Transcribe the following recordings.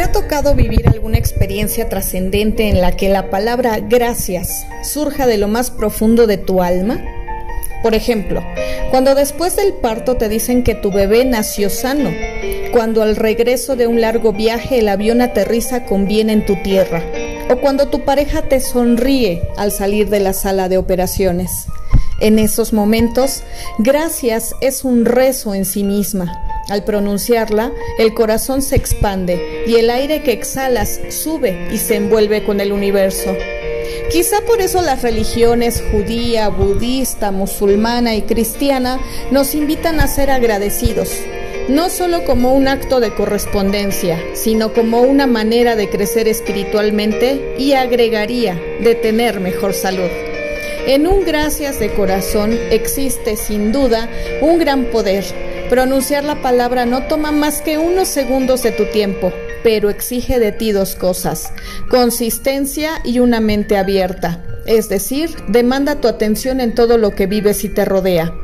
¿Te ha tocado vivir alguna experiencia trascendente en la que la palabra gracias surja de lo más profundo de tu alma? Por ejemplo, cuando después del parto te dicen que tu bebé nació sano, cuando al regreso de un largo viaje el avión aterriza con bien en tu tierra, o cuando tu pareja te sonríe al salir de la sala de operaciones. En esos momentos, gracias es un rezo en sí misma. Al pronunciarla, el corazón se expande y el aire que exhalas sube y se envuelve con el universo. Quizá por eso las religiones judía, budista, musulmana y cristiana nos invitan a ser agradecidos, no solo como un acto de correspondencia, sino como una manera de crecer espiritualmente y agregaría de tener mejor salud. En un gracias de corazón existe sin duda un gran poder. Pronunciar la palabra no toma más que unos segundos de tu tiempo, pero exige de ti dos cosas, consistencia y una mente abierta. Es decir, demanda tu atención en todo lo que vives y te rodea.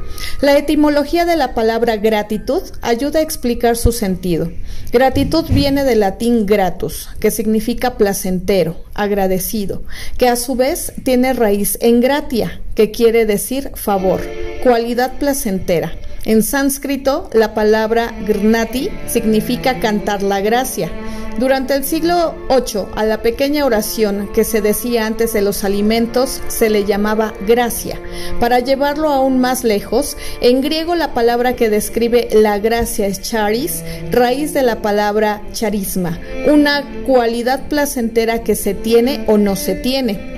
La etimología de la palabra gratitud ayuda a explicar su sentido. Gratitud viene del latín gratus, que significa placentero, agradecido, que a su vez tiene raíz en gratia, que quiere decir favor, cualidad placentera. En sánscrito, la palabra grnati significa cantar la gracia. Durante el siglo VIII, a la pequeña oración que se decía antes de los alimentos se le llamaba gracia. Para llevarlo aún más lejos, en griego la palabra que describe la gracia es charis, raíz de la palabra charisma, una cualidad placentera que se tiene o no se tiene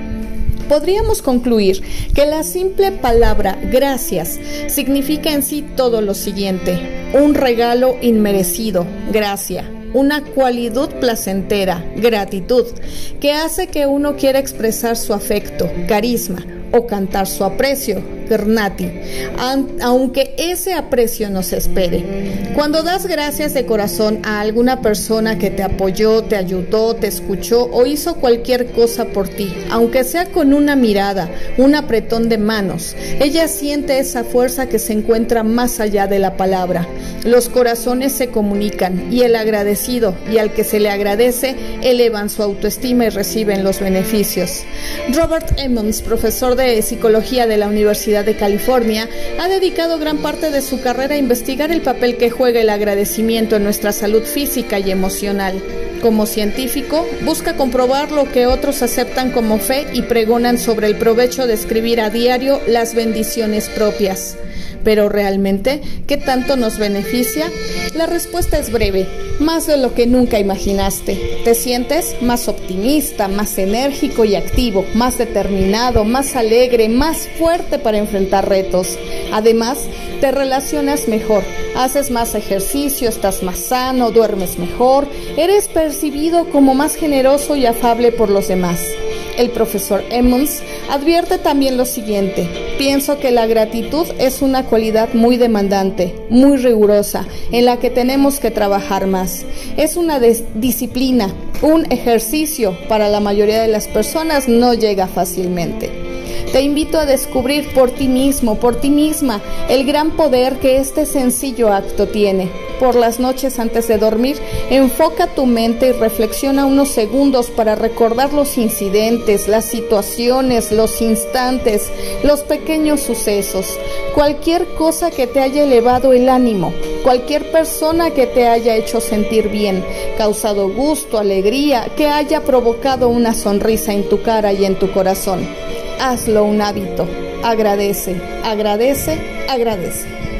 podríamos concluir que la simple palabra gracias significa en sí todo lo siguiente, un regalo inmerecido, gracia, una cualidad placentera, gratitud, que hace que uno quiera expresar su afecto, carisma o cantar su aprecio, Gernati, aunque ese aprecio no se espere. Cuando das gracias de corazón a alguna persona que te apoyó, te ayudó, te escuchó o hizo cualquier cosa por ti, aunque sea con una mirada, un apretón de manos, ella siente esa fuerza que se encuentra más allá de la palabra. Los corazones se comunican y el agradecido y al que se le agradece elevan su autoestima y reciben los beneficios. Robert Emmons, profesor de psicología de la De California, ha dedicado gran parte de su carrera a investigar el papel que juega el agradecimiento en nuestra salud física y emocional. Como científico, busca comprobar lo que otros aceptan como fe y pregonan sobre el provecho de escribir a diario las bendiciones propias. Pero realmente, ¿qué tanto nos beneficia? La respuesta es breve, más de lo que nunca imaginaste. Te sientes más optimista, más enérgico y activo, más determinado, más alegre, más fuerte para enfrentar retos. Además, te relacionas mejor, haces más ejercicio, estás más sano, duermes mejor, eres percibido como más generoso y afable por los demás. El profesor Emmons advierte también lo siguiente, pienso que la gratitud es una cualidad muy demandante, muy rigurosa, en la que tenemos que trabajar más. Es una disciplina, un ejercicio para la mayoría de las personas no llega fácilmente. Te invito a descubrir por ti mismo, por ti misma, el gran poder que este sencillo acto tiene por las noches antes de dormir, enfoca tu mente y reflexiona unos segundos para recordar los incidentes, las situaciones, los instantes, los pequeños sucesos, cualquier cosa que te haya elevado el ánimo, cualquier persona que te haya hecho sentir bien, causado gusto, alegría, que haya provocado una sonrisa en tu cara y en tu corazón. Hazlo un hábito. Agradece, agradece, agradece.